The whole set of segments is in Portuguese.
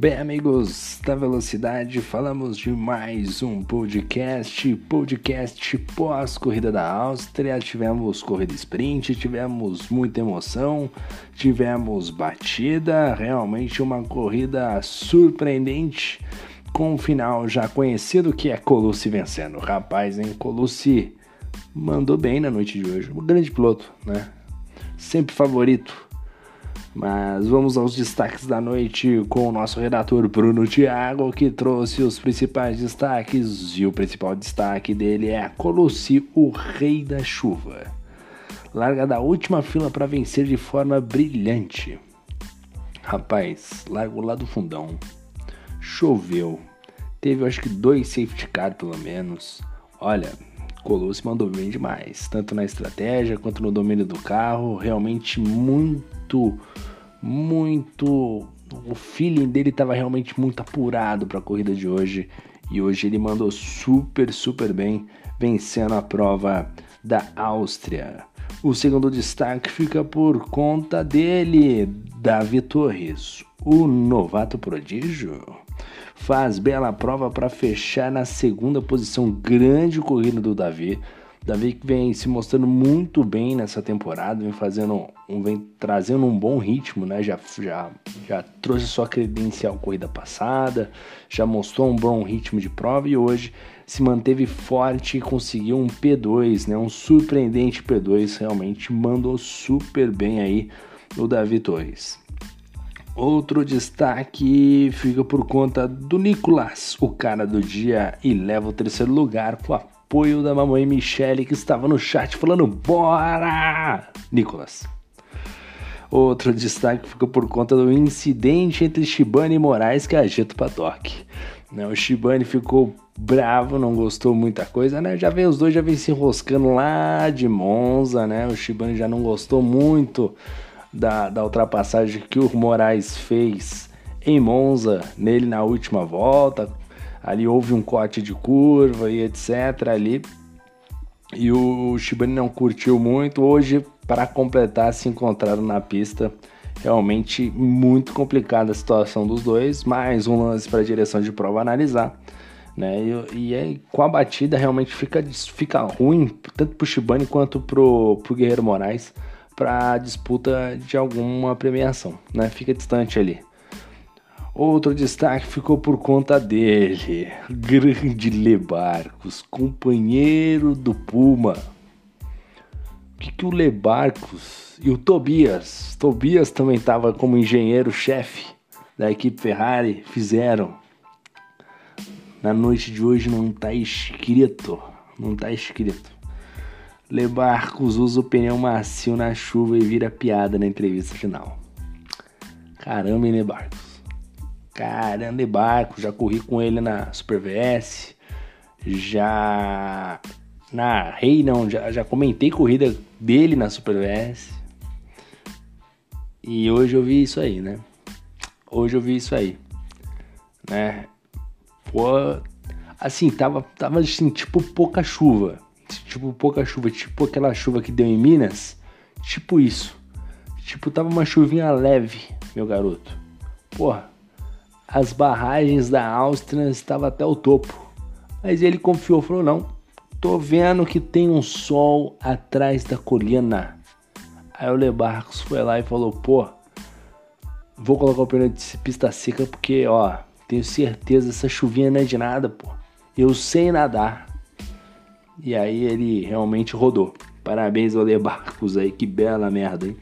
Bem, amigos da Velocidade, falamos de mais um podcast, podcast pós-corrida da Áustria. Tivemos corrida sprint, tivemos muita emoção, tivemos batida, realmente uma corrida surpreendente, com um final já conhecido que é Colucci vencendo. Rapaz, hein? Colucci mandou bem na noite de hoje, um grande piloto, né? Sempre favorito mas vamos aos destaques da noite com o nosso redator Bruno Thiago, que trouxe os principais destaques. E o principal destaque dele é Colossi, o rei da chuva. Larga da última fila para vencer de forma brilhante. Rapaz, largou lá do fundão. Choveu. Teve acho que dois safety car pelo menos. Olha, Colossi mandou bem demais, tanto na estratégia quanto no domínio do carro. Realmente muito muito. O feeling dele estava realmente muito apurado para a corrida de hoje e hoje ele mandou super, super bem, vencendo a prova da Áustria. O segundo destaque fica por conta dele, Davi Torres, o novato prodígio. Faz bela prova para fechar na segunda posição, grande corrida do Davi Davi que vem se mostrando muito bem nessa temporada, vem fazendo, um, vem trazendo um bom ritmo, né? Já, já, já trouxe sua credencial corrida passada, já mostrou um bom ritmo de prova e hoje se manteve forte e conseguiu um P2, né? Um surpreendente P2, realmente mandou super bem aí o Davi Torres. Outro destaque fica por conta do Nicolas, o cara do dia, e leva o terceiro lugar com apoio da mamãe Michele que estava no chat falando bora, Nicolas. Outro destaque ficou por conta do incidente entre Shibane e Moraes que agita o paddock. Né, o Shibane ficou bravo, não gostou muita coisa, né? Já vem os dois já vem se enroscando lá de Monza, né? O Shibane já não gostou muito da, da ultrapassagem que o Moraes fez em Monza nele na última volta, ali houve um corte de curva e etc ali. E o Shibane não curtiu muito. Hoje, para completar, se encontraram na pista. Realmente muito complicada a situação dos dois. Mais um lance para a direção de prova analisar. Né? E, e aí, com a batida, realmente fica, fica ruim, tanto para o Shibane quanto para o Guerreiro Moraes, para disputa de alguma premiação. Né? Fica distante ali. Outro destaque ficou por conta dele, grande Lebarcos, companheiro do Puma. O que, que o Lebarcos e o Tobias, Tobias também estava como engenheiro-chefe da equipe Ferrari, fizeram? Na noite de hoje não está escrito, não está escrito. Lebarcos usa o pneu macio na chuva e vira piada na entrevista final. Caramba, hein, Lebarcos? Cara, andei barco, já corri com ele na Super VS, já narrei, não, já, já comentei corrida dele na Super VS. E hoje eu vi isso aí, né? Hoje eu vi isso aí, né? Pô, assim, tava, tava assim, tipo pouca chuva. Tipo pouca chuva, tipo aquela chuva que deu em Minas. Tipo isso. Tipo, tava uma chuvinha leve, meu garoto. Porra, as barragens da Áustria estavam até o topo. Mas ele confiou, falou: não, tô vendo que tem um sol atrás da colina. Aí o Lebarcos foi lá e falou: pô, vou colocar o pneu de pista seca porque, ó, tenho certeza essa chuvinha não é de nada, pô. Eu sei nadar. E aí ele realmente rodou. Parabéns ao Lebarcos aí, que bela merda, hein?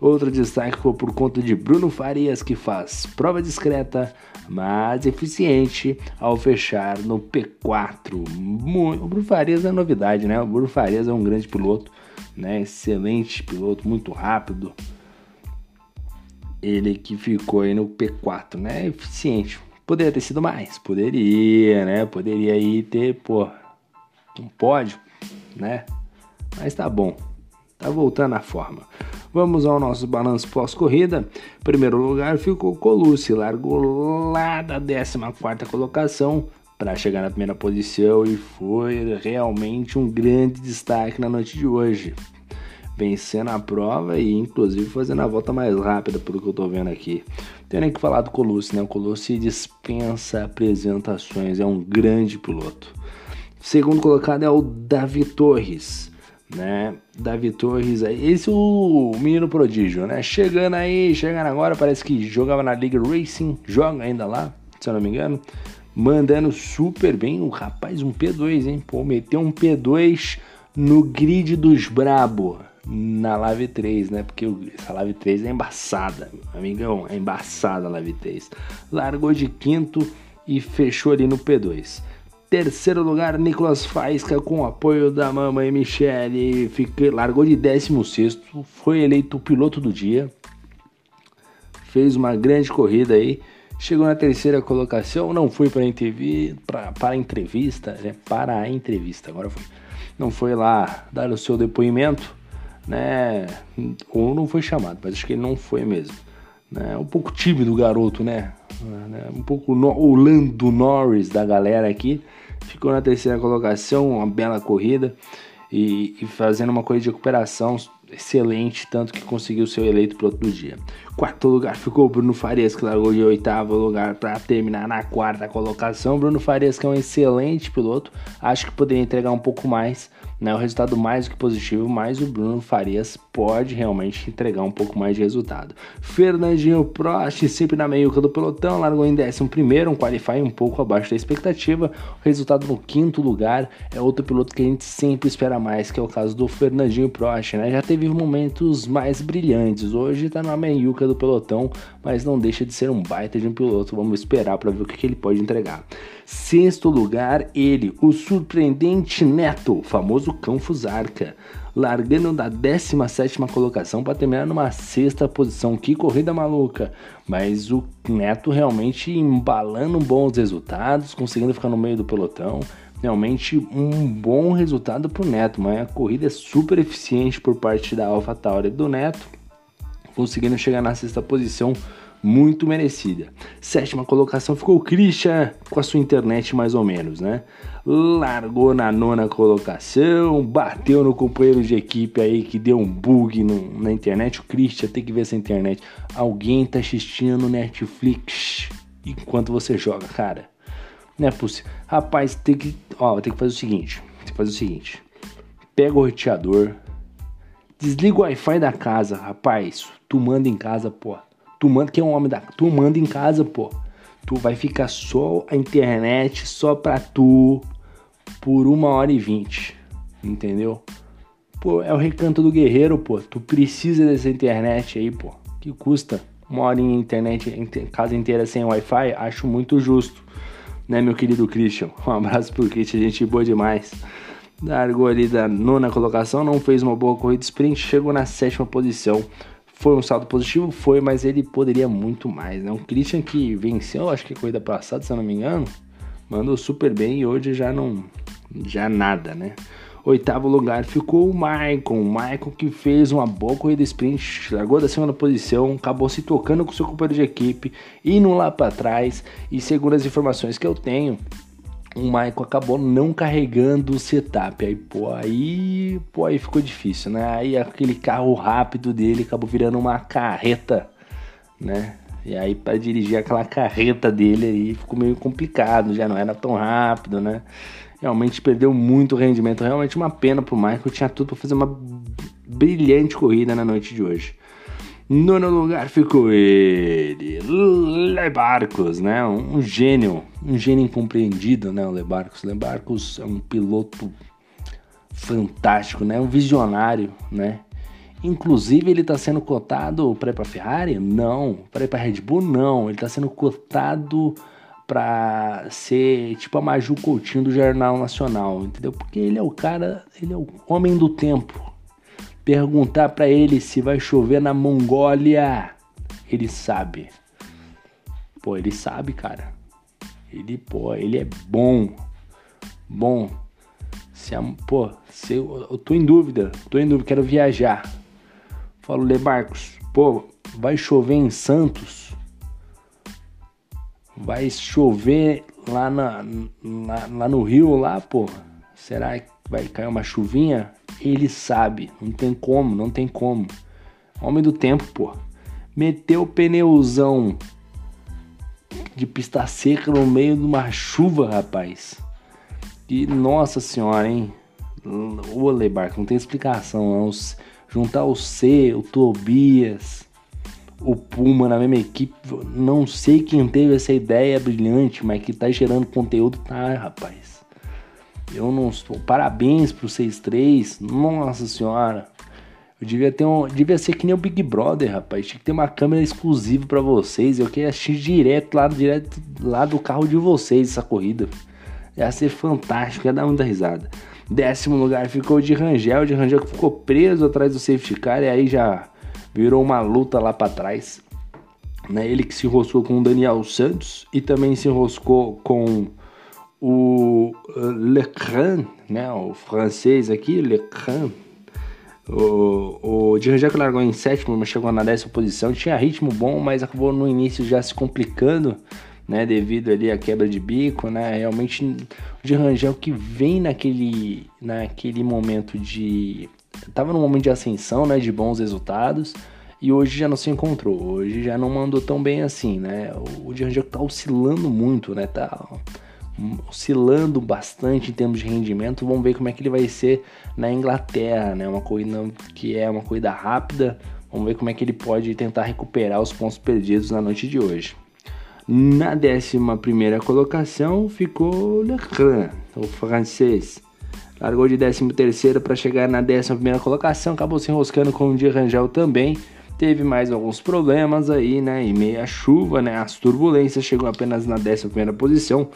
Outro destaque foi por conta de Bruno Farias, que faz prova discreta, mas eficiente ao fechar no P4. o Bruno Farias é novidade, né? O Bruno Farias é um grande piloto, né? Excelente piloto, muito rápido. Ele que ficou aí no P4, né? Eficiente. Poderia ter sido mais, poderia, né? Poderia aí ter, pô, um pódio, né? Mas tá bom, tá voltando à forma. Vamos ao nosso balanço pós-corrida. Primeiro lugar ficou Colucci, largou lá da 14 colocação para chegar na primeira posição e foi realmente um grande destaque na noite de hoje. vencendo a prova e inclusive fazendo a volta mais rápida, pelo que eu tô vendo aqui. Tem nem que falar do Colucci, né? O Colucci dispensa apresentações, é um grande piloto. Segundo colocado é o Davi Torres, né? Davi Torres, esse é o menino prodígio, né? Chegando aí, chegando agora, parece que jogava na Liga Racing, joga ainda lá, se eu não me engano. Mandando super bem, o rapaz, um P2, hein? Pô, meteu um P2 no grid dos brabo na Live 3, né? Porque essa Live 3 é embaçada, amigão, é embaçada a Live 3. Largou de quinto e fechou ali no P2. Terceiro lugar, Nicolas Faisca com apoio da mamãe Michele, fica, largou de 16, foi eleito o piloto do dia. Fez uma grande corrida aí. Chegou na terceira colocação, não foi para para, para a entrevista, né? Para a entrevista, agora foi não foi lá dar o seu depoimento, né? Ou não foi chamado, mas acho que ele não foi mesmo. Né? Um pouco tímido o garoto, né? Né? Um pouco no, o Lando Norris da galera aqui. Ficou na terceira colocação, uma bela corrida e, e fazendo uma corrida de recuperação excelente, tanto que conseguiu ser eleito piloto do dia. Quarto lugar ficou Bruno Farias, que largou de oitavo lugar para terminar na quarta colocação. Bruno Farias, que é um excelente piloto, acho que poderia entregar um pouco mais, né? O resultado mais do que positivo, mas o Bruno Farias pode realmente entregar um pouco mais de resultado. Fernandinho Prost, sempre na meiuca do pelotão, largou em 11 primeiro, um qualify um pouco abaixo da expectativa. O resultado no quinto lugar é outro piloto que a gente sempre espera mais, que é o caso do Fernandinho Prost, né? Já teve momentos mais brilhantes, hoje está na meiuca do pelotão, mas não deixa de ser um baita de um piloto. Vamos esperar para ver o que, que ele pode entregar. Sexto lugar, ele, o surpreendente Neto, famoso cão Fusarca, largando da 17 colocação para terminar numa sexta posição. Que corrida maluca! Mas o Neto realmente embalando bons resultados, conseguindo ficar no meio do pelotão. Realmente um bom resultado para o Neto, mas a corrida é super eficiente por parte da AlphaTauri do Neto, conseguindo chegar na sexta posição muito merecida. Sétima colocação ficou o Christian com a sua internet mais ou menos, né? Largou na nona colocação, bateu no companheiro de equipe aí que deu um bug no, na internet. O Christian tem que ver essa internet. Alguém tá assistindo Netflix enquanto você joga, cara. Não é possível. Rapaz, tem que, ó, tem que fazer o seguinte. Tem que fazer o seguinte. Pega o roteador, desliga o Wi-Fi da casa, rapaz. Tu manda em casa, pô Tu manda, que é um homem da. Tu manda em casa, pô. Tu vai ficar só a internet só pra tu por uma hora e vinte. Entendeu? Pô, é o recanto do guerreiro, pô. Tu precisa dessa internet aí, pô. Que custa uma hora em internet, em casa inteira sem Wi-Fi? Acho muito justo. Né, meu querido Christian? Um abraço pro Christian, gente boa demais. Largou ali da nona colocação, não fez uma boa corrida sprint, chegou na sétima posição. Foi um saldo positivo? Foi, mas ele poderia muito mais, né? Um Christian que venceu, acho que a corrida passada, se eu não me engano, mandou super bem e hoje já não. já nada, né? Oitavo lugar ficou o Maicon. O Maicon que fez uma boa corrida sprint, largou da segunda posição, acabou se tocando com seu companheiro de equipe, indo lá para trás. E segundo as informações que eu tenho, o Michael acabou não carregando o setup. Aí, pô, aí, pô, aí ficou difícil, né? Aí aquele carro rápido dele acabou virando uma carreta, né? E aí para dirigir aquela carreta dele aí ficou meio complicado, já não era tão rápido, né? Realmente perdeu muito rendimento, realmente uma pena pro Michael, tinha tudo para fazer uma brilhante corrida na noite de hoje. Nono lugar ficou ele, Lebarcos, né? Um gênio, um gênio incompreendido, né? O Lebarcos. Lebarcos é um piloto fantástico, né? Um visionário, né? Inclusive ele está sendo cotado para ir para Ferrari? Não. Para ir para Red Bull? Não. Ele está sendo cotado para ser tipo a Maju Coutinho do Jornal Nacional, entendeu? Porque ele é o cara, ele é o homem do tempo perguntar para ele se vai chover na Mongólia, ele sabe. Pô, ele sabe, cara. Ele, pô, ele é bom. Bom. Se, pô, se eu, eu tô em dúvida, tô em dúvida, quero viajar. Falo, Lebarcos, pô, vai chover em Santos? Vai chover lá, na, lá, lá no Rio, lá, pô? Será que vai cair uma chuvinha, ele sabe. Não tem como, não tem como. Homem do tempo, pô. Meteu o pneuzão de pista seca no meio de uma chuva, rapaz. E nossa senhora, hein? O Lebarco, não tem explicação. Não. Juntar o C, o Tobias, o Puma na mesma equipe. Não sei quem teve essa ideia brilhante, mas que tá gerando conteúdo, tá, rapaz. Eu não estou. Parabéns pro 6-3. Nossa senhora. Eu devia ter um. Devia ser que nem o Big Brother, rapaz. Tinha que ter uma câmera exclusiva para vocês. Eu queria assistir direto lá, direto lá do carro de vocês essa corrida. Ia ser fantástico, ia dar muita risada. Décimo lugar ficou de Rangel. De Rangel que ficou preso atrás do safety car. E aí já virou uma luta lá para trás. Né? Ele que se enroscou com o Daniel Santos e também se enroscou com o Lecran, né? O francês aqui, Lecran o, o Django largou em sétimo, mas chegou na décima posição. Tinha ritmo bom, mas acabou no início já se complicando, né? Devido ali à quebra de bico, né? Realmente o de Rangel que vem naquele, naquele momento de. Tava num momento de ascensão, né? De bons resultados. E hoje já não se encontrou. Hoje já não mandou tão bem assim, né? O de Rangel tá oscilando muito, né? Tá oscilando bastante em termos de rendimento. Vamos ver como é que ele vai ser na Inglaterra, né? Uma corrida que é uma corrida rápida. Vamos ver como é que ele pode tentar recuperar os pontos perdidos na noite de hoje. Na 11 colocação ficou Leclerc, o francês. Largou de 13 para chegar na 11 colocação, acabou se enroscando com o de Rangel também. Teve mais alguns problemas aí, né? E meia chuva, né? As turbulências chegou apenas na 11 posição.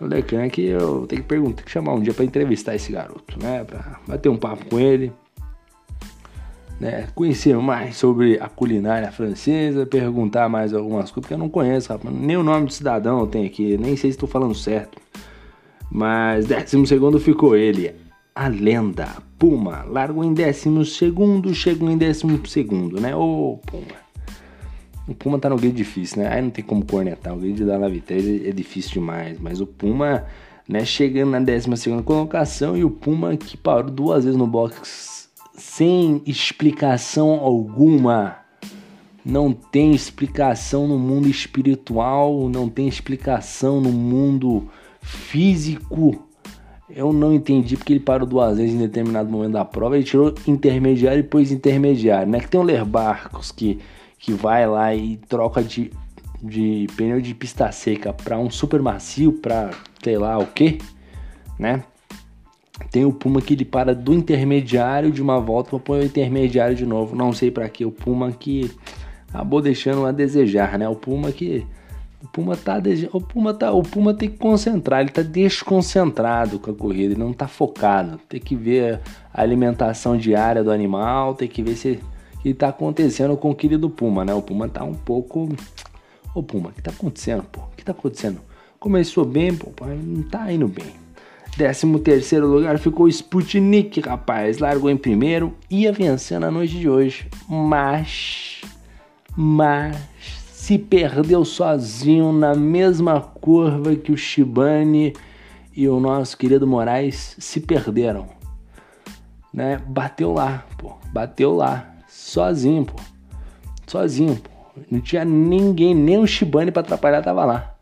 O Decan que eu tenho que perguntar, que chamar um dia para entrevistar esse garoto, né? Para bater um papo com ele, né? Conhecer mais sobre a culinária francesa, perguntar mais algumas coisas, porque eu não conheço, rapaz. Nem o nome do cidadão eu tenho aqui, nem sei se estou falando certo. Mas décimo segundo ficou ele, a lenda Puma. Largou em décimo segundo, chegou em décimo segundo, né? Ô Puma. O Puma tá no grid difícil, né? Aí não tem como cornetar. O grid da Nave 3 é difícil demais. Mas o Puma, né, chegando na 12 colocação e o Puma que parou duas vezes no box sem explicação alguma. Não tem explicação no mundo espiritual, não tem explicação no mundo físico. Eu não entendi porque ele parou duas vezes em determinado momento da prova. Ele tirou intermediário e pôs intermediário, né? Que tem o Ler Barcos que que vai lá e troca de, de pneu de pista seca para um super macio, para sei lá o que, né? Tem o Puma que ele para do intermediário de uma volta para pôr o intermediário de novo. Não sei para que. O Puma que acabou deixando a desejar, né? O Puma que o Puma tá o Puma tá, o Puma tem que concentrar, ele tá desconcentrado com a corrida, ele não tá focado. Tem que ver a alimentação diária do animal, tem que ver se que tá acontecendo com o querido Puma, né? O Puma tá um pouco. Ô Puma, o que tá acontecendo, pô? O que tá acontecendo? Começou bem, pô, não tá indo bem. 13 terceiro lugar ficou Sputnik, rapaz. Largou em primeiro, ia vencendo a noite de hoje. Mas. Mas. Se perdeu sozinho na mesma curva que o Shibane e o nosso querido Moraes se perderam. Né? Bateu lá, pô. Bateu lá sozinho, pô. Sozinho, pô. Não tinha ninguém, nem o Shibane para atrapalhar tava lá.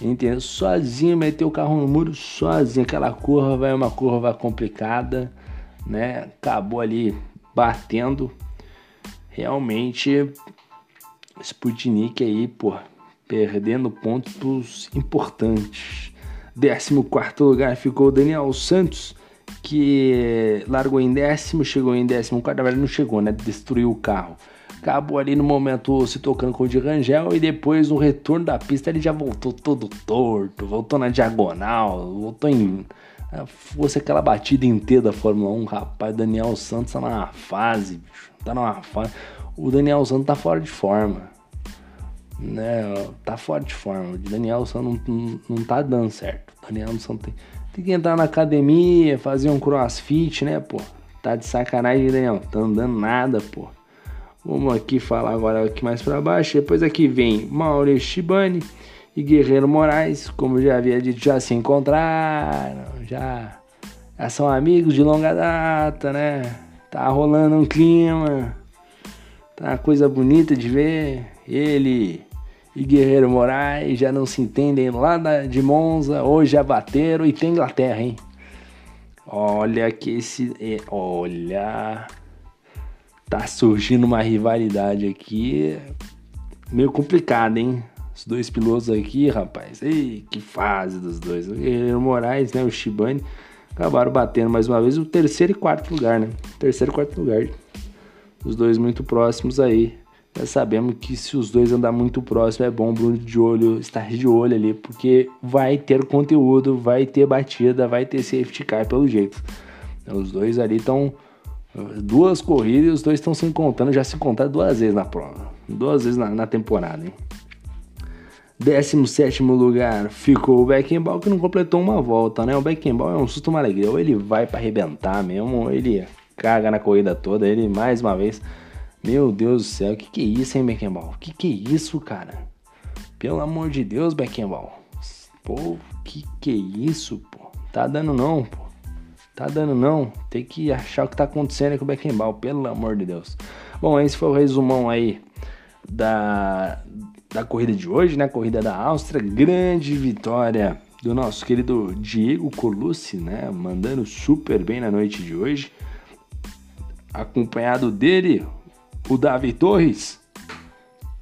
Entendeu? Sozinho, meteu o carro no muro, sozinho. Aquela curva é uma curva complicada, né? Acabou ali batendo. Realmente, Sputnik aí, pô, perdendo pontos importantes. 14 lugar ficou Daniel Santos que largou em décimo, chegou em décimo quarto, na verdade não chegou, né? Destruiu o carro. Acabou ali no momento se tocando com o de Rangel e depois no retorno da pista ele já voltou todo torto, voltou na diagonal, voltou em. Ah, fosse aquela batida inteira da Fórmula 1, rapaz, Daniel Santos tá numa fase, bicho. Tá numa fase. O Daniel Santos tá fora de forma. Né? Tá fora de forma. O Daniel Santos não, não, não tá dando certo. O Daniel Santos tem tem que entrar na academia, fazer um crossfit, né, pô? Tá de sacanagem, Daniel. Tá andando nada, pô. Vamos aqui falar agora aqui mais para baixo. Depois aqui vem Maurício Shibani e Guerreiro Moraes, como já havia dito, já se encontraram, já Já são amigos de longa data, né? Tá rolando um clima. Tá uma coisa bonita de ver. Ele e Guerreiro Moraes já não se entendem lá de Monza. Hoje já bateram e tem Inglaterra, hein? Olha que esse. É, olha. Tá surgindo uma rivalidade aqui. Meio complicada, hein? Os dois pilotos aqui, rapaz. Ei, que fase dos dois. O Guerreiro Moraes, né? O Shibane acabaram batendo mais uma vez o terceiro e quarto lugar, né? Terceiro e quarto lugar. Os dois muito próximos aí. Já sabemos que se os dois andar muito próximo é bom Bruno de olho, estar de olho ali, porque vai ter conteúdo, vai ter batida, vai ter safety car pelo jeito. Os dois ali estão duas corridas e os dois estão se encontrando, já se encontraram duas vezes na prova, duas vezes na, na temporada. Hein? 17 lugar ficou o Beckenbauer que não completou uma volta, né? O Beckenbauer é um susto uma alegria. Ou ele vai para arrebentar mesmo, ou ele caga na corrida toda. Ele mais uma vez. Meu Deus do céu, que que é isso, hein, Beckenbauer? Que que é isso, cara? Pelo amor de Deus, Beckenbauer. Pô, que que é isso, pô? Tá dando não, pô. Tá dando não. Tem que achar o que tá acontecendo aí com o Beckenbauer, pelo amor de Deus. Bom, esse foi o resumão aí da da corrida de hoje, né? Corrida da Áustria, grande vitória do nosso querido Diego Colucci, né? Mandando super bem na noite de hoje. Acompanhado dele, o Davi Torres,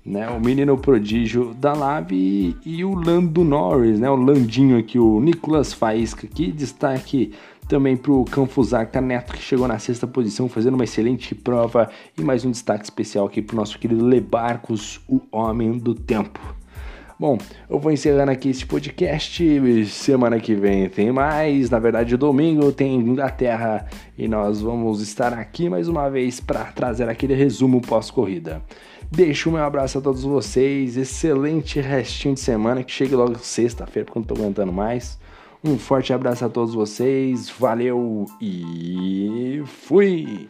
né? O menino prodígio da Lave e o Lando Norris, né? O Landinho aqui, o Nicolas Faísca, que destaque também para o Canfusaka Neto, que chegou na sexta posição, fazendo uma excelente prova. E mais um destaque especial aqui para o nosso querido Lebarcos, o homem do tempo. Bom, eu vou encerrando aqui esse podcast. Semana que vem tem mais. Na verdade, domingo tem Inglaterra e nós vamos estar aqui mais uma vez para trazer aquele resumo pós-corrida. Deixo meu abraço a todos vocês. Excelente restinho de semana. Que chegue logo sexta-feira, porque eu não tô aguentando mais. Um forte abraço a todos vocês, valeu e fui!